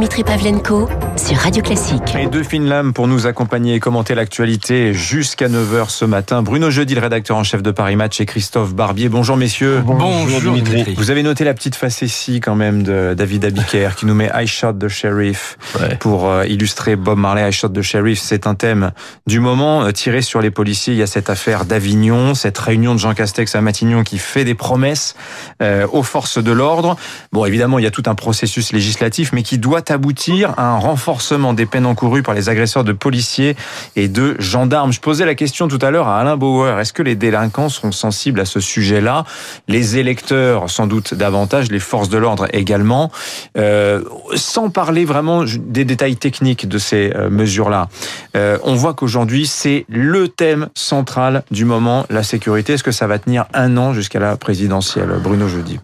Dimitri Pavlenko sur Radio Classique. Et deux fines lames pour nous accompagner et commenter l'actualité jusqu'à 9h ce matin. Bruno Jeudi, le rédacteur en chef de Paris Match et Christophe Barbier. Bonjour messieurs. Bonjour, Dimitri. Vous avez noté la petite facétie quand même de David Abiker qui nous met I Shot the Sheriff Ouais. pour euh, illustrer Bob Marley. I Shot the Sheriff, c'est un thème du moment euh, tiré sur les policiers. Il y a cette affaire d'Avignon, cette réunion de Jean Castex à Matignon qui fait des promesses euh, aux forces de l'ordre. Bon, évidemment, il y a tout un processus législatif, mais qui doit aboutir à un renforcement des peines encourues par les agresseurs de policiers et de gendarmes. Je posais la question tout à l'heure à Alain Bauer. Est-ce que les délinquants sont sensibles à ce sujet-là? Les électeurs, sans doute davantage, les forces de l'ordre également. Euh, sans parler vraiment des détails techniques de ces euh, mesures-là, euh, on voit qu'aujourd'hui, c'est le thème central du moment, la sécurité. Est-ce que ça va tenir un an jusqu'à la présidentielle? Bruno Jeudi.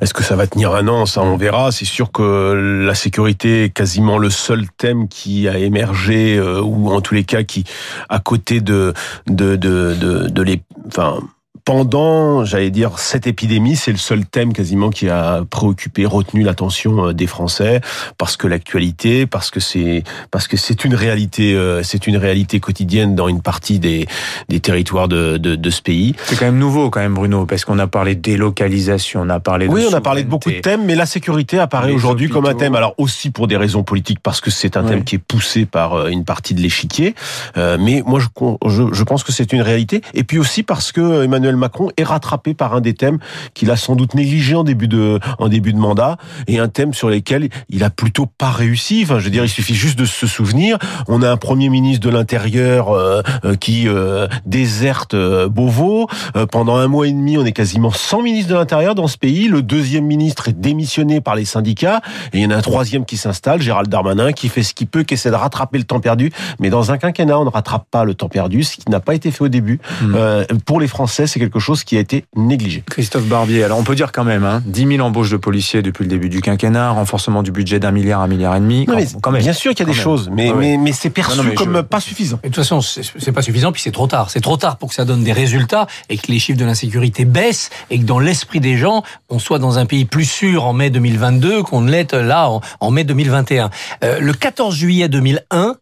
Est-ce que ça va tenir un an? Ça, on verra. C'est sûr que la sécurité est quasiment le seul thème qui a émergé, euh, ou en tous les cas qui, à côté de de de de, de les, enfin. Pendant, j'allais dire, cette épidémie, c'est le seul thème quasiment qui a préoccupé, retenu l'attention euh, des Français, parce que l'actualité, parce que c'est, parce que c'est une réalité, euh, c'est une réalité quotidienne dans une partie des des territoires de de, de ce pays. C'est quand même nouveau, quand même, Bruno, parce qu'on a parlé de délocalisation, on a parlé de Oui, on a parlé de beaucoup de thèmes, mais la sécurité apparaît aujourd'hui comme un thème. Alors aussi pour des raisons politiques, parce que c'est un thème qui est poussé par euh, une partie de l'échiquier. Euh, mais moi, je, je, je pense que c'est une réalité. Et puis aussi parce que Emmanuel Macron est rattrapé par un des thèmes qu'il a sans doute négligé en début de en début de mandat, et un thème sur lesquels il a plutôt pas réussi. Enfin, je veux dire, il suffit juste de se souvenir. On a un premier ministre de l'Intérieur euh, euh, qui euh, déserte euh, Beauvau. Pendant un mois et demi, on est quasiment 100 ministres de l'Intérieur dans ce pays. Le deuxième ministre est démissionné par les syndicats. Et il y en a un troisième qui s'installe, Gérald Darmanin, qui fait ce qu'il peut, qui essaie de rattraper le temps perdu. Mais dans un quinquennat, on ne rattrape pas le temps perdu, ce qui n'a pas été fait au début. Mm. Euh, pour les Français, c'est quelque chose qui a été négligé. Christophe Barbier, alors on peut dire quand même, hein, 10 000 embauches de policiers depuis le début du quinquennat, renforcement du budget d'un milliard, un milliard et demi. Non, quand, mais quand même. bien sûr qu'il y a des même. choses, mais, Ouais, ouais. mais, mais c'est perçu Non, non, mais comme je- pas suffisant. Et de toute façon, c'est c'est pas suffisant, puis c'est trop tard. C'est trop tard pour que ça donne des résultats et que les chiffres de l'insécurité baissent et que dans l'esprit des gens, on soit dans un pays plus sûr en mai 2022 qu'on ne l'est là en, en mai 2021. Euh, le 14 juillet 2001,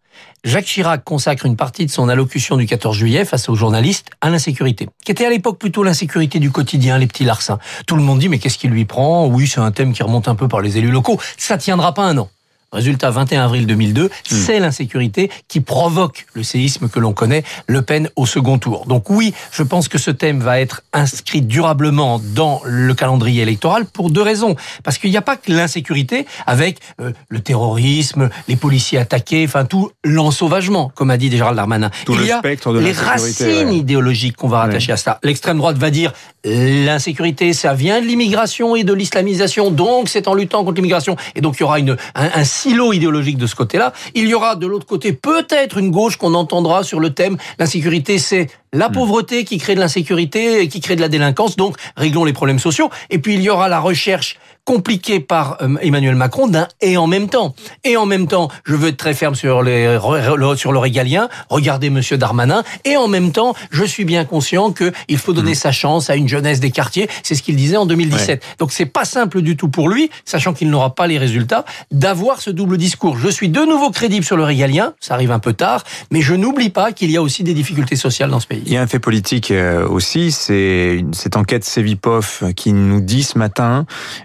Jacques Chirac consacre une partie de son allocution du 14 juillet face aux journalistes à l'insécurité, qui était à l'époque plutôt l'insécurité du quotidien, les petits larcins. Tout le monde dit mais qu'est-ce qui lui prend? Oui, c'est un thème qui remonte un peu par les élus locaux. Ça tiendra pas un an. Résultat, 21 avril 2002, c'est l'insécurité qui provoque le séisme que l'on connaît, Le Pen au second tour. Donc oui, je pense que ce thème va être inscrit durablement dans le calendrier électoral pour deux raisons. Parce qu'il n'y a pas que l'insécurité avec euh, le terrorisme, les policiers attaqués, enfin tout l'ensauvagement, comme a dit Gérald Darmanin. Tout Il le y a spectre de les racines ouais. idéologiques qu'on va rattacher à cela. L'extrême droite va dire l'insécurité, ça vient de l'immigration et de l'islamisation, donc c'est en luttant contre l'immigration. Et donc il y aura une, un, un silo idéologique de ce côté-là. Il y aura de l'autre côté peut-être une gauche qu'on entendra sur le thème l'insécurité, c'est la pauvreté qui crée de l'insécurité et qui crée de la délinquance, donc réglons les problèmes sociaux. Et puis il y aura la recherche compliquée par euh, Emmanuel Macron d'un et en même temps. Et en même temps, je veux être très ferme sur, les, le- sur le régalien, regardez Monsieur Darmanin, et en même temps, je suis bien conscient qu'il faut donner sa chance à une jeunesse des quartiers, c'est ce qu'il disait en 2017. Donc c'est pas simple du tout pour lui, sachant qu'il n'aura pas les résultats, d'avoir ce double discours. Je suis de nouveau crédible sur le régalien, ça arrive un peu tard, mais je n'oublie pas qu'il y a aussi des difficultés sociales dans ce pays. Il y a un fait politique euh, aussi, c'est cette enquête Cevipof qui nous dit ce matin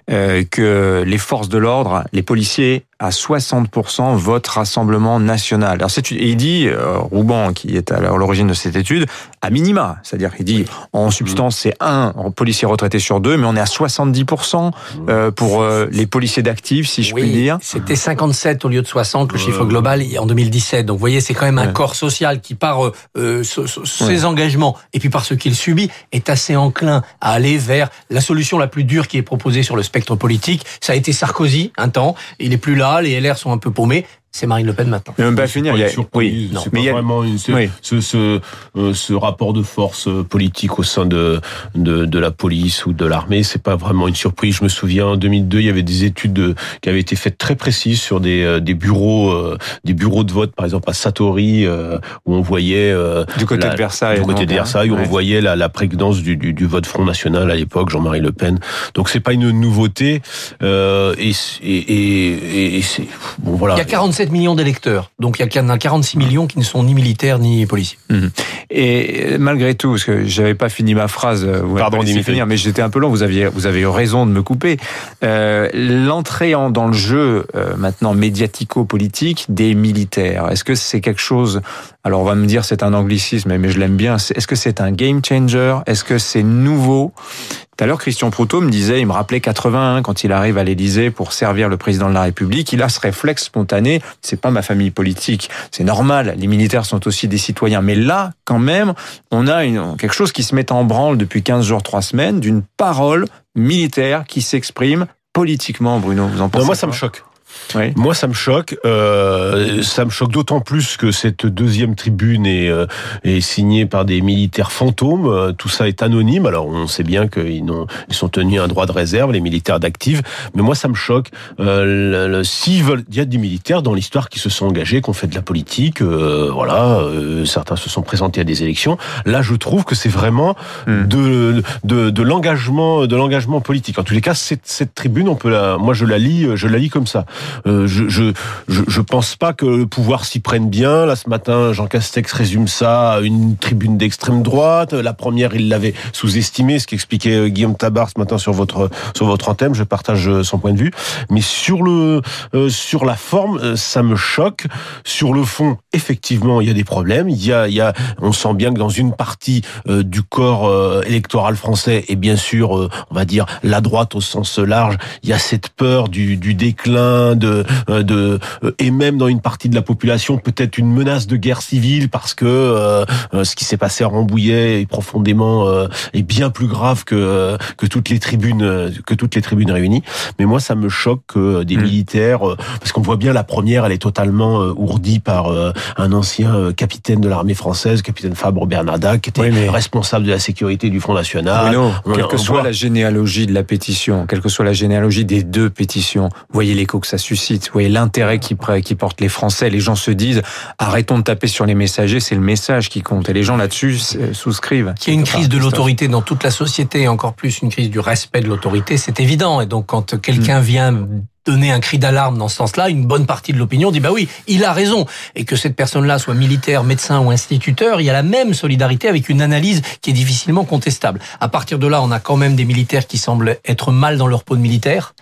euh, que les forces de l'ordre, les policiers, à 60% votent Rassemblement National. Alors c'est et il dit euh, Rouban qui est à l'origine de cette étude à minima, c'est-à-dire il dit en substance c'est un policier retraité sur deux, mais on est à 70% euh, pour euh, les policiers d'actifs, si je puis Oui, dire. C'était 57 au lieu de 60, le chiffre global en 2017. Donc vous voyez, c'est quand même un Ouais. corps social qui, par euh, euh, ses engagements et puis par ce qu'il subit, est assez enclin à aller vers la solution la plus dure qui est proposée sur le spectre politique. Ça a été Sarkozy un temps, il est plus là, les LR sont un peu paumés. C'est Marine Le Pen maintenant. Mais même pas finir. Il y a, oui, non. c'est mais pas il y a, vraiment une, ce, oui. ce, ce, euh, ce, rapport de force euh, politique au sein de, de, de la police ou de l'armée, c'est pas vraiment une surprise. Je me souviens, en 2002, il y avait des études de, qui avaient été faites très précises sur des, euh, des bureaux, euh, des bureaux de vote, par exemple à Satori, euh, où on voyait du côté la, de Versailles, du côté de Versailles, où ouais. on voyait la, la prégnance du, du, du vote Front National à l'époque, Jean-Marie Le Pen. Donc c'est pas une nouveauté, euh, et, et, et, et c'est bon voilà. Il y a 47 millions d'électeurs, donc il y en a 46 millions qui ne sont ni militaires ni policiers. Mmh. Et malgré tout, parce que j'avais pas fini ma phrase, vous Pardon, pas finir, mais j'étais un peu long. Vous aviez, vous avez eu raison de me couper. Euh, L'entrée dans le jeu euh, maintenant médiatico-politique des militaires, est-ce que c'est quelque chose Alors on va me dire c'est un anglicisme, mais je l'aime bien. Est-ce que c'est un game changer? Est-ce que c'est nouveau? Tout à l'heure, Christian Proutot me disait, il me rappelait 81 quand il arrive à l'Élysée pour servir le président de la République. Il a ce réflexe spontané. C'est pas ma famille politique. C'est normal. Les militaires sont aussi des citoyens. Mais là, quand même, on a une, quelque chose qui se met en branle depuis 15 jours, 3 semaines d'une parole militaire qui s'exprime politiquement, Bruno. Vous en pensez non, Moi, ça me choque. Oui. Moi, ça me choque. Euh, ça me choque d'autant plus que cette deuxième tribune est, euh, est signée par des militaires fantômes. Euh, tout ça est anonyme. Alors, on sait bien qu'ils ils sont tenus un droit de réserve, les militaires d'active. Mais moi, ça me choque. Euh, S'ils veulent, il y a des militaires dans l'histoire qui se sont engagés, qui ont fait de la politique. Euh, voilà, euh, certains se sont présentés à des élections. Là, je trouve que c'est vraiment Hmm. de de, de l'engagement, de l'engagement politique. En tous les cas, cette, cette tribune, on peut la, moi, je la lis, je la lis comme ça. Euh, je, je, je, pense pas que le pouvoir s'y prenne bien. Là, ce matin, Jean Castex résume ça à une tribune d'extrême droite. La première, il l'avait sous-estimé, ce qu'expliquait euh, Guillaume Tabar ce matin sur votre sur votre antenne. Je partage euh, son point de vue. Mais sur le euh, sur la forme, ça me choque. Sur le fond, effectivement, il y a des problèmes. Il y a, il y a, on sent bien que dans une partie du corps électoral français, et bien sûr, on va dire la droite au sens large, il y a cette peur du, du déclin, de, euh, de, euh, et même dans une partie de la population, peut-être une menace de guerre civile parce que euh, euh, ce qui s'est passé à Rambouillet est profondément euh, est bien plus grave que que toutes les tribunes que toutes les tribunes réunies. Mais moi, ça me choque que des Mm. militaires, parce qu'on voit bien la première, elle est totalement ourdie par euh, un ancien capitaine de l'armée française, capitaine Fabre Bernarda, qui était Oui, mais- responsable de la sécurité du Front National. Bruno, On- quelle que soit voit- la généalogie de la pétition, quelle que soit la généalogie des deux pétitions, voyez l'écho que ça suscite, vous voyez l'intérêt qui, qui portent les Français. Les gens se disent, arrêtons de taper sur les messagers, c'est le message qui compte. Et les gens là-dessus euh, souscrivent. Qu'il y a une crise de l'autorité dans toute la société, et encore plus une crise du respect de l'autorité, c'est évident. Et donc, quand quelqu'un vient donner un cri d'alarme dans ce sens-là, une bonne partie de l'opinion dit bah oui, il a raison. Et que cette personne-là soit militaire, médecin ou instituteur, il y a la même solidarité avec une analyse qui est difficilement contestable. À partir de là, on a quand même des militaires qui semblent être mal dans leur peau de militaire.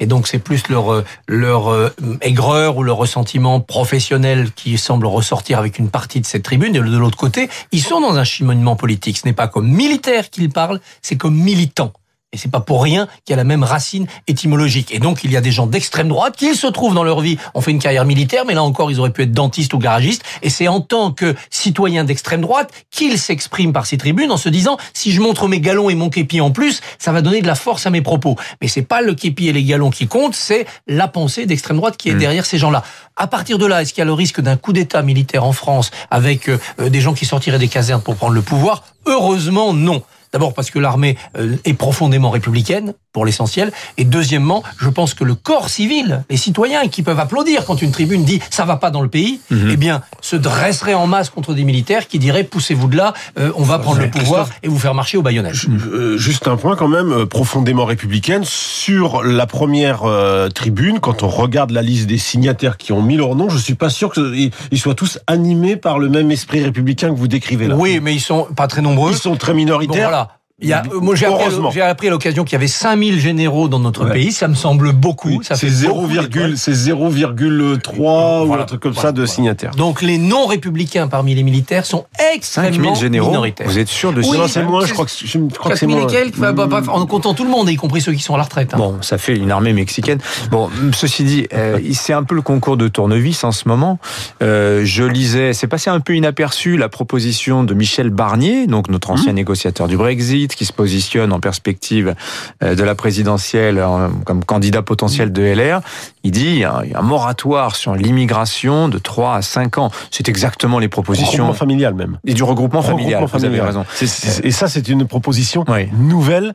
Et donc, c'est plus leur, euh, leur euh, aigreur ou leur ressentiment professionnel qui semble ressortir avec une partie de cette tribune. Et de l'autre côté, ils sont dans un cheminement politique. Ce n'est pas comme militaire qu'ils parlent, c'est comme militants. Et c'est pas pour rien qu'il y a la même racine étymologique. Et donc, il y a des gens d'extrême droite qui se trouvent dans leur vie, ont fait une carrière militaire, mais là encore, ils auraient pu être dentistes ou garagistes. Et c'est en tant que citoyens d'extrême droite qu'ils s'expriment par ces tribunes en se disant, si je montre mes galons et mon képi en plus, ça va donner de la force à mes propos. Mais c'est pas le képi et les galons qui comptent, c'est la pensée d'extrême droite qui est derrière ces gens-là. À partir de là, est-ce qu'il y a le risque d'un coup d'État militaire en France avec euh, des gens qui sortiraient des casernes pour prendre le pouvoir? Heureusement, non. D'abord parce que l'armée euh, est profondément républicaine, pour l'essentiel. Et deuxièmement, je pense que le corps civil, les citoyens qui peuvent applaudir quand une tribune dit ça va pas dans le pays, Mhm. eh bien, se dresseraient en masse contre des militaires qui diraient poussez-vous de là, euh, on va prendre le pouvoir et vous faire marcher au baïonnage. Euh, Juste un point quand même euh, profondément républicaine sur la première euh, tribune. Quand on regarde la liste des signataires qui ont mis leur nom, je suis pas sûr qu'ils ils soient tous animés par le même esprit républicain que vous décrivez là. Oui, mais ils sont pas très nombreux. ils sont très Bon, minoritaires. voilà. Il y a, moi, j'ai appris, à appris l'occasion qu'il y avait 5000 généraux dans notre Ouais. pays. Ça me semble beaucoup. Oui, c'est fait 0, beaucoup d'étoiles. c'est 0,3 ou Voilà. un truc comme Voilà. ça de Voilà. signataires. Donc les non-républicains parmi les militaires sont 5000 extrêmement généraux, minoritaires. vous êtes sûr de Oui, ça c'est moins, je crois que, je crois que c'est 4000 moins. quelques, bah, bah, bah, en comptant tout le monde, y compris ceux qui sont à la retraite. hein. Bon, ça fait une armée mexicaine. Bon, ceci dit, euh, c'est un peu le concours de tournevis en ce moment. Euh, je lisais, c'est passé un peu inaperçu la proposition de Michel Barnier, donc notre ancien négociateur du Brexit, qui se positionne en perspective euh, de la présidentielle en- comme candidat potentiel de LR, il dit un, un moratoire sur l'immigration de 3 à 5 ans. C'est exactement les propositions. Regroupement familial même. Et du regroupement familial, Regroupement vous avez familial. raison. C'est- et ça, c'est une proposition Oui. nouvelle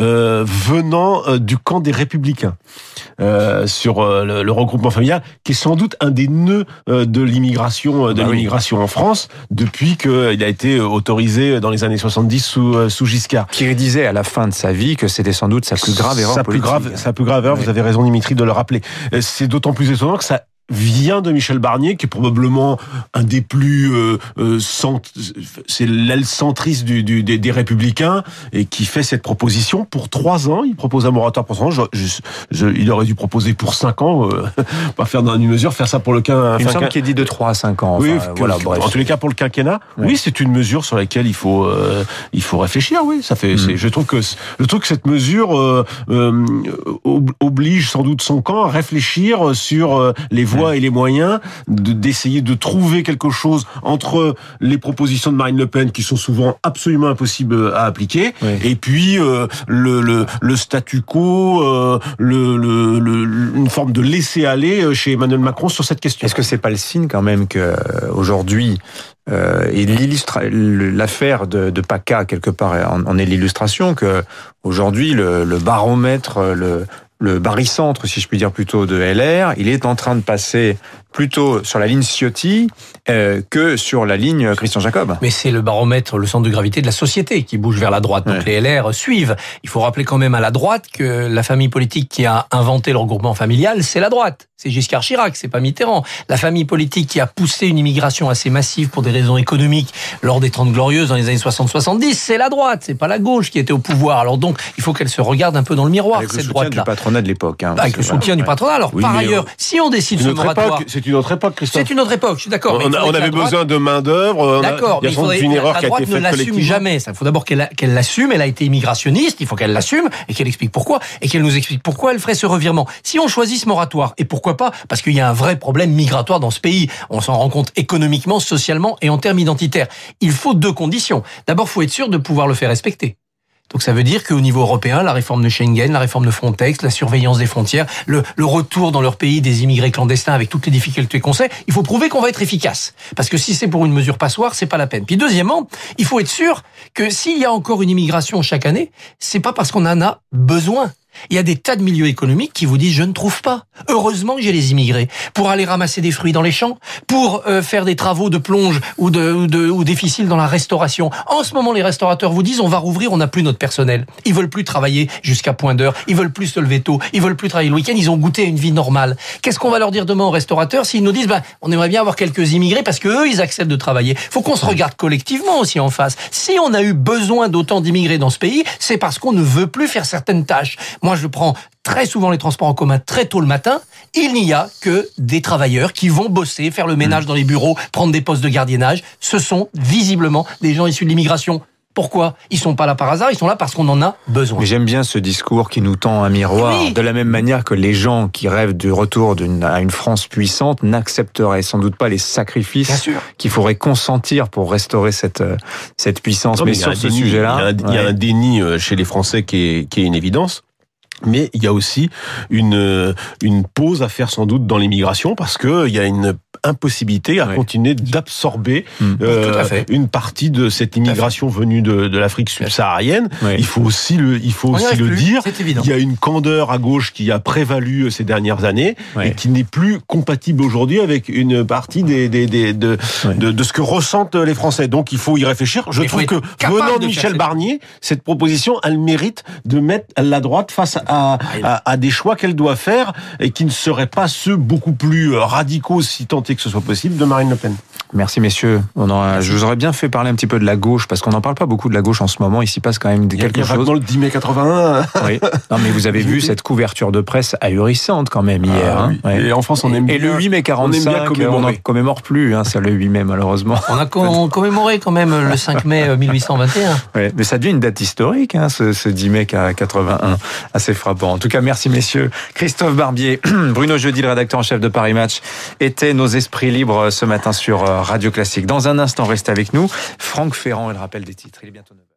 euh, venant euh, du camp des Républicains euh, sur euh, le, le regroupement familial, qui est sans doute un des nœuds euh, de l'immigration euh, de Bah oui. l'immigration en France depuis qu'il a été autorisé dans les années 70 sous, euh, sous Giscard. Qui disait à la fin de sa vie que c'était sans doute sa plus grave erreur sa plus grave, sa plus grave erreur. Oui. Vous avez raison, Dimitri, de le rappeler. Euh, C'est d'autant plus étonnant que ça vient de Michel Barnier, qui est probablement un des plus euh, euh, cent- c'est l'aile centriste du, du- des, des Républicains et qui fait cette proposition pour trois ans. Il propose un moratoire pour trois ans. Je, je- je- il aurait dû proposer pour cinq ans, euh, pas faire dans une mesure, faire ça pour le quin. Il me semble qu'il est dit de 3 à 5 ans. oui, Enfin, que- voilà, bref. en tous les cas pour le quinquennat, Oui. oui, c'est une mesure sur laquelle il faut euh, il faut réfléchir. Oui, ça fait. Mm. c'est- Je trouve que je trouve que cette mesure euh, euh, ob- oblige sans doute son camp à réfléchir sur les voies et les moyens de- d'essayer de trouver quelque chose entre les propositions de Marine Le Pen qui sont souvent absolument impossibles à appliquer Oui. et puis euh, le, le, le statu quo, euh, le, le, le- une forme de laisser aller chez Emmanuel Macron sur cette question. Est-ce que c'est pas le signe quand même que euh, aujourd'hui euh, et l'affaire de, de PACA quelque part en, en est l'illustration que aujourd'hui le, le baromètre le le barycentre, si je puis dire plutôt, de LR, il est en train de passer plutôt sur la ligne Ciotti euh, que sur la ligne Christian Jacob. Mais c'est le baromètre, le centre de gravité de la société qui bouge vers la droite. Donc les LR suivent. Il faut rappeler quand même à la droite que la famille politique qui a inventé le regroupement familial, c'est la droite. C'est Giscard Chirac, c'est pas Mitterrand. La famille politique qui a poussé une immigration assez massive pour des raisons économiques lors des Trente Glorieuses dans les années 60-70, c'est la droite, c'est pas la gauche qui était au pouvoir. Alors donc, il faut qu'elle se regarde un peu dans le miroir, Avec le cette soutien du droite-là. patronat de l'époque. hein. Avec le soutien du patronat. Alors, Oui, par mais, ailleurs, euh, si on décide ce moratoire... c'est une autre époque, Christophe. C'est une autre époque, je suis d'accord. On il avait besoin de main d'œuvre. D'accord, Il y a sans une erreur la qui a ne l'assume jamais. Il faut d'abord qu'elle l'assume. Elle a été immigrationniste. Il faut qu'elle l'assume et qu'elle explique pourquoi et qu'elle nous explique pourquoi elle ferait ce revirement. Si on choisit ce moratoire et pourquoi pas Parce qu'il y a un vrai problème migratoire dans ce pays. On s'en rend compte économiquement, socialement et en termes identitaires. Il faut deux conditions. D'abord, faut être sûr de pouvoir le faire respecter. Donc ça veut dire qu'au niveau européen, la réforme de Schengen, la réforme de Frontex, la surveillance des frontières, le, retour dans leur pays des immigrés clandestins avec toutes les difficultés qu'on sait, il faut prouver qu'on va être efficace. Parce que si c'est pour une mesure passoire, c'est pas la peine. Puis deuxièmement, il faut être sûr que s'il y a encore une immigration chaque année, c'est pas parce qu'on en a besoin. Il y a des tas de milieux économiques qui vous disent je ne trouve pas. Heureusement que j'ai les immigrés pour aller ramasser des fruits dans les champs, pour euh, faire des travaux de plonge ou de, ou de ou difficiles dans la restauration. En ce moment, les restaurateurs vous disent on va rouvrir, on n'a plus notre personnel. Ils veulent plus travailler jusqu'à point d'heure, ils veulent plus se lever tôt, ils veulent plus travailler le week-end, ils ont goûté à une vie normale. Qu'est-ce qu'on va leur dire demain aux restaurateurs s'ils nous disent ben on aimerait bien avoir quelques immigrés parce que eux ils acceptent de travailler? Faut qu'on se regarde collectivement aussi en face. Si on a eu besoin d'autant d'immigrés dans ce pays, c'est parce qu'on ne veut plus faire certaines tâches. Moi, je prends très souvent les transports en commun très tôt le matin. Il n'y a que des travailleurs qui vont bosser, faire le ménage dans les bureaux, prendre des postes de gardiennage. Ce sont visiblement des gens issus de l'immigration. Pourquoi Ils sont pas là par hasard, ils sont là parce qu'on en a besoin. Mais j'aime bien ce discours qui nous tend un miroir. Oui. De la même manière que les gens qui rêvent du retour d'une- à une France puissante n'accepteraient sans doute pas les sacrifices qu'il faudrait consentir pour restaurer cette, cette puissance. Non, mais, sur ce déni, sujet-là, il y a un- il y a ouais. un déni euh, chez les Français qui est, qui est une évidence. Mais il y a aussi une, euh, une pause à faire sans doute dans l'immigration parce que il y a une impossibilité à continuer d'absorber Mm. euh, une partie de cette immigration venue de, de l'Afrique subsaharienne. Il faut aussi le, il faut On aussi le plus, dire. c'est évident. Il y a une candeur à gauche qui a prévalu euh, ces dernières années et qui n'est plus compatible aujourd'hui avec une partie des, des, des- de, de, de ce que ressentent les Français. Donc il faut y réfléchir. Je trouve que venant de Michel Barnier, cette proposition a le mérite de mettre la droite face à, à, à des choix qu'elle doit faire et qui ne seraient pas ceux beaucoup plus euh, radicaux, si tant que ce soit possible, de Marine Le Pen. Merci messieurs. On je vous aurais bien fait parler un petit peu de la gauche parce qu'on n'en parle pas beaucoup de la gauche en ce moment. Il s'y passe quand même Il y a, quelque il y a chose. le 10 mai 81. Oui. Non, mais vous avez vu Oui. cette couverture de presse ahurissante quand même hier. Ah hein. oui. Ouais. Et en France, on aime Et bien. le 8 mai 45, on aime bien commémorer. on n'en commémore plus, hein, c'est le 8 mai malheureusement. On a com- commémoré quand même le 5 mai euh, 1821. Ouais, mais ça devient une date historique, hein, ce, ce 10 mai 81, assez frappant. En tout cas, merci messieurs. Christophe Barbier, Bruno Jeudi, le rédacteur en chef de Paris Match, étaient nos esprits libres ce matin sur euh, Radio Classique. Dans un instant, restez avec nous. Franck Ferrand et le rappel des titres. Il est bientôt 9h.